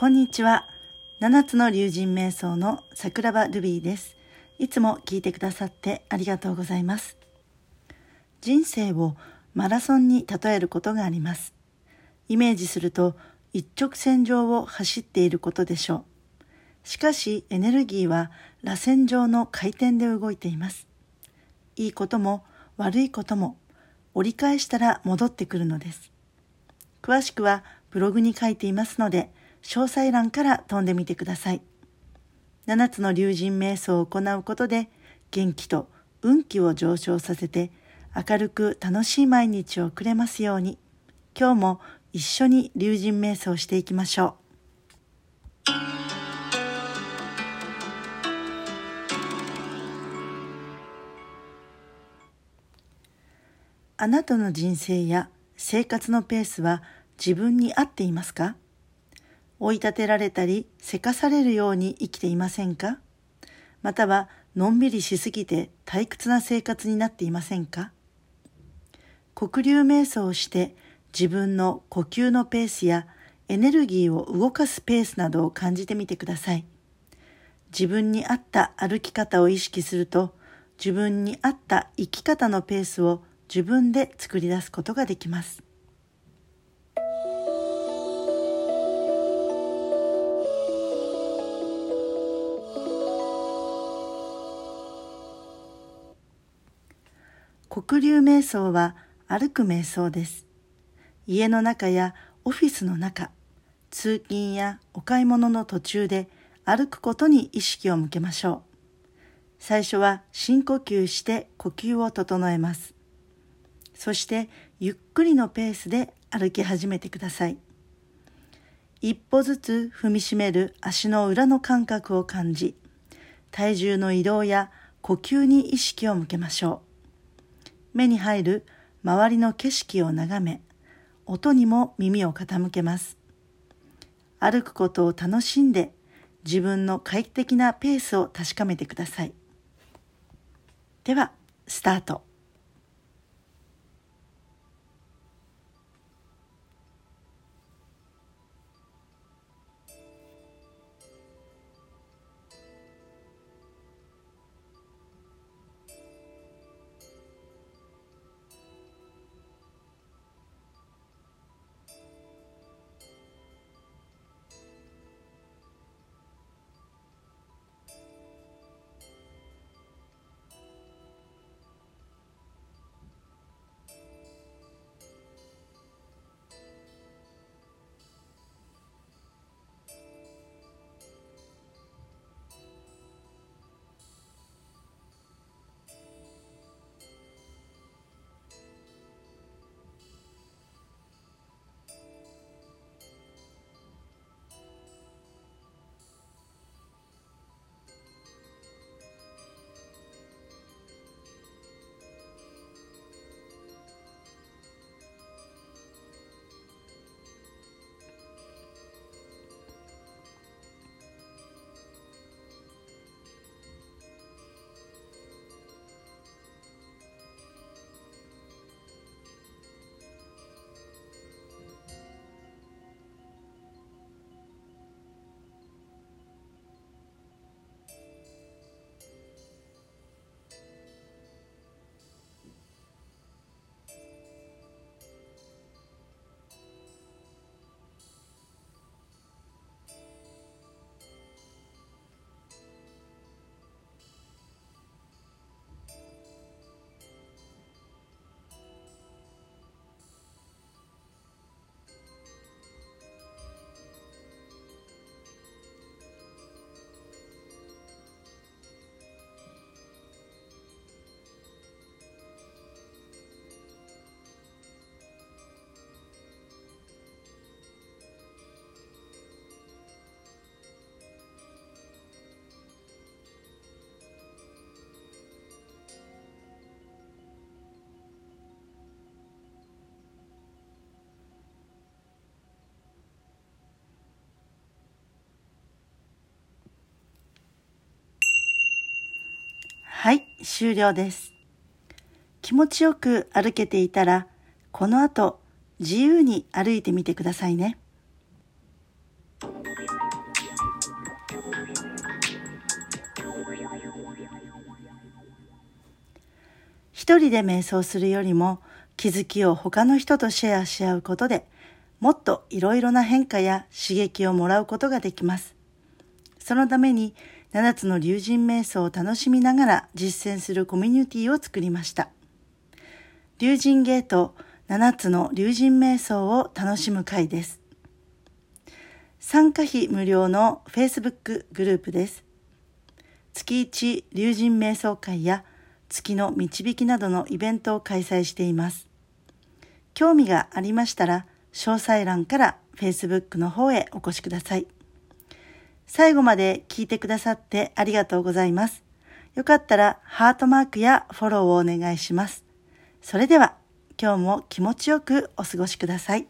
こんにちは。七つの竜神瞑想の桜庭ルビーです。いつも聞いてくださってありがとうございます。人生をマラソンに例えることがあります。イメージすると一直線上を走っていることでしょう。しかしエネルギーは螺旋状の回転で動いています。いいことも悪いことも折り返したら戻ってくるのです。詳しくはブログに書いていますので、詳細欄から飛んでみてください。7つの竜神瞑想を行うことで、元気と運気を上昇させて、明るく楽しい毎日を送れますように、今日も一緒に竜神瞑想していきましょう。あなたの人生や生活のペースは自分に合っていますか？追い立てられたりせかされるように生きていませんか？またはのんびりしすぎて退屈な生活になっていませんか？黒竜瞑想をして自分の呼吸のペースやエネルギーを動かすペースなどを感じてみてください。自分に合った歩き方を意識すると自分に合った生き方のペースを自分で作り出すことができます。黒竜瞑想は歩く瞑想です。家の中やオフィスの中、通勤やお買い物の途中で歩くことに意識を向けましょう。最初は深呼吸して呼吸を整えます。そしてゆっくりのペースで歩き始めてください。一歩ずつ踏みしめる足の裏の感覚を感じ、体重の移動や呼吸に意識を向けましょう。目に入る周りの景色を眺め、音にも耳を傾けます。歩くことを楽しんで自分の快適なペースを確かめてください。では、スタート。はい、終了です。気持ちよく歩けていたら、この後、自由に歩いてみてくださいね。一人で瞑想するよりも、気づきを他の人とシェアし合うことで、もっといろいろな変化や刺激をもらうことができます。そのために、7つの竜神瞑想を楽しみながら実践するコミュニティを作りました。竜神ゲート7つの竜神瞑想を楽しむ会です。参加費無料の Facebook グループです。月1竜神瞑想会や月の導きなどのイベントを開催しています。興味がありましたら、詳細欄から Facebook の方へお越しください。最後まで聞いてくださってありがとうございます。よかったらハートマークやフォローをお願いします。それでは今日も気持ちよくお過ごしください。